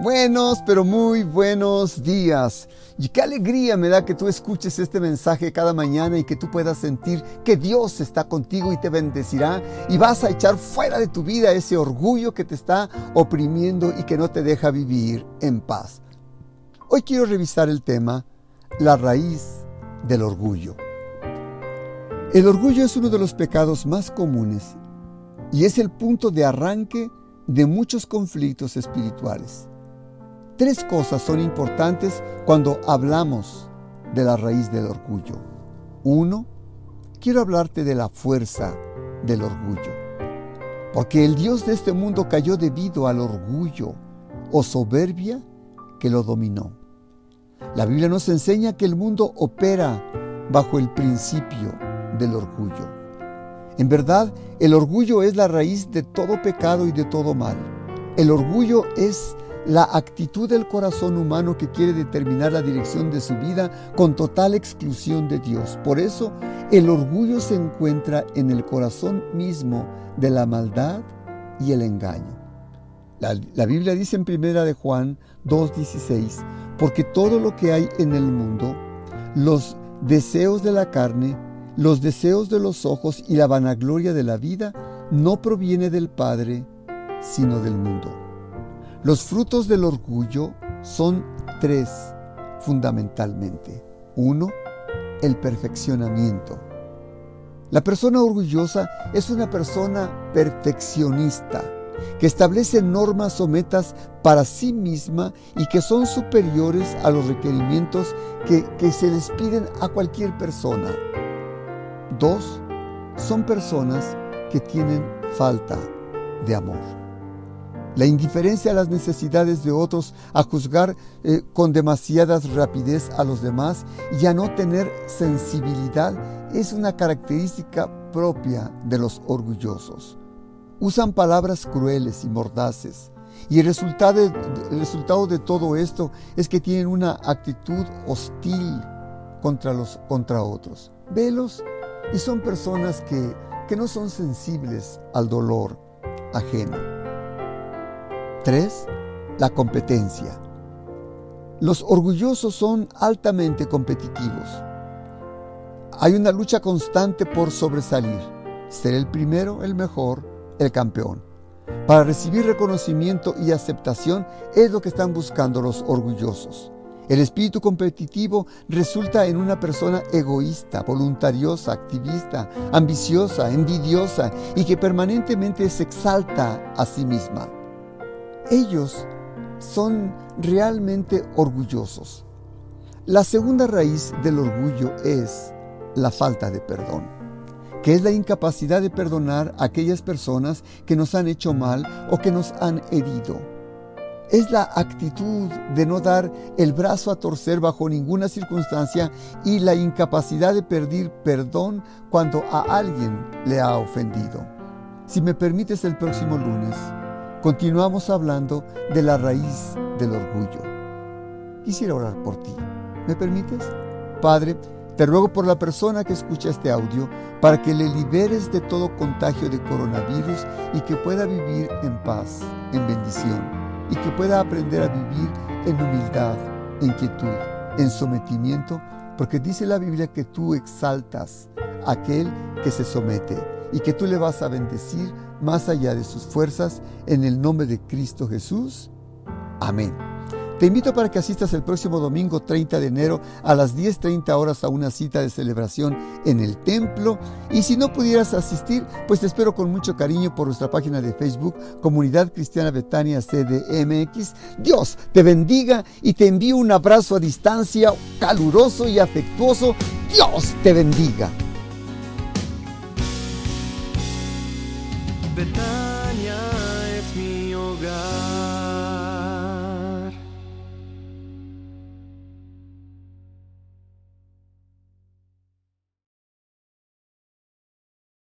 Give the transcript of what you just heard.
Buenos, pero muy buenos días. Y qué alegría me da que tú escuches este mensaje cada mañana y que tú puedas sentir que Dios está contigo y te bendecirá y vas a echar fuera de tu vida ese orgullo que te está oprimiendo y que no te deja vivir en paz. Hoy quiero revisar el tema, la raíz del orgullo. El orgullo es uno de los pecados más comunes y es el punto de arranque de muchos conflictos espirituales. Tres cosas son importantes cuando hablamos de la raíz del orgullo. Uno, quiero hablarte de la fuerza del orgullo. Porque el Dios de este mundo cayó debido al orgullo o soberbia que lo dominó. La Biblia nos enseña que el mundo opera bajo el principio del orgullo. En verdad, el orgullo es la raíz de todo pecado y de todo mal. El orgullo es la actitud del corazón humano que quiere determinar la dirección de su vida con total exclusión de Dios. Por eso el orgullo se encuentra en el corazón mismo de la maldad y el engaño. La, Biblia dice en primera de Juan 2.16, porque todo lo que hay en el mundo, los deseos de la carne, los deseos de los ojos y la vanagloria de la vida, no proviene del Padre, sino del mundo. Los frutos del orgullo son tres fundamentalmente. Uno, el perfeccionamiento. La persona orgullosa es una persona perfeccionista que establece normas o metas para sí misma y que son superiores a los requerimientos que, se les piden a cualquier persona. Dos, son personas que tienen falta de amor la indiferencia a las necesidades de otros, a juzgar eh, con demasiada rapidez a los demás y a no tener sensibilidad es una característica propia de los orgullosos. Usan palabras crueles y mordaces y el resultado de, resultado de todo esto es que tienen una actitud hostil contra, los, contra otros. Velos y son personas que, que no son sensibles al dolor ajeno. 3. La competencia. Los orgullosos son altamente competitivos. Hay una lucha constante por sobresalir, ser el primero, el mejor, el campeón. Para recibir reconocimiento y aceptación es lo que están buscando los orgullosos. El espíritu competitivo resulta en una persona egoísta, voluntariosa, activista, ambiciosa, envidiosa y que permanentemente se exalta a sí misma ellos son realmente orgullosos. La segunda raíz del orgullo es la falta de perdón, que es la incapacidad de perdonar a aquellas personas que nos han hecho mal o que nos han herido. Es la actitud de no dar el brazo a torcer bajo ninguna circunstancia y la incapacidad de pedir perdón cuando a alguien le ha ofendido. Si me permites el próximo lunes, Continuamos hablando de la raíz del orgullo. Quisiera orar por ti. ¿Me permites? Padre, te ruego por la persona que escucha este audio para que le liberes de todo contagio de coronavirus y que pueda vivir en paz, en bendición y que pueda aprender a vivir en humildad, en quietud, en sometimiento, porque dice la Biblia que tú exaltas a aquel que se somete y que tú le vas a bendecir más allá de sus fuerzas, en el nombre de Cristo Jesús. Amén. Te invito para que asistas el próximo domingo 30 de enero a las 10.30 horas a una cita de celebración en el templo. Y si no pudieras asistir, pues te espero con mucho cariño por nuestra página de Facebook, Comunidad Cristiana Betania CDMX. Dios te bendiga y te envío un abrazo a distancia caluroso y afectuoso. Dios te bendiga. but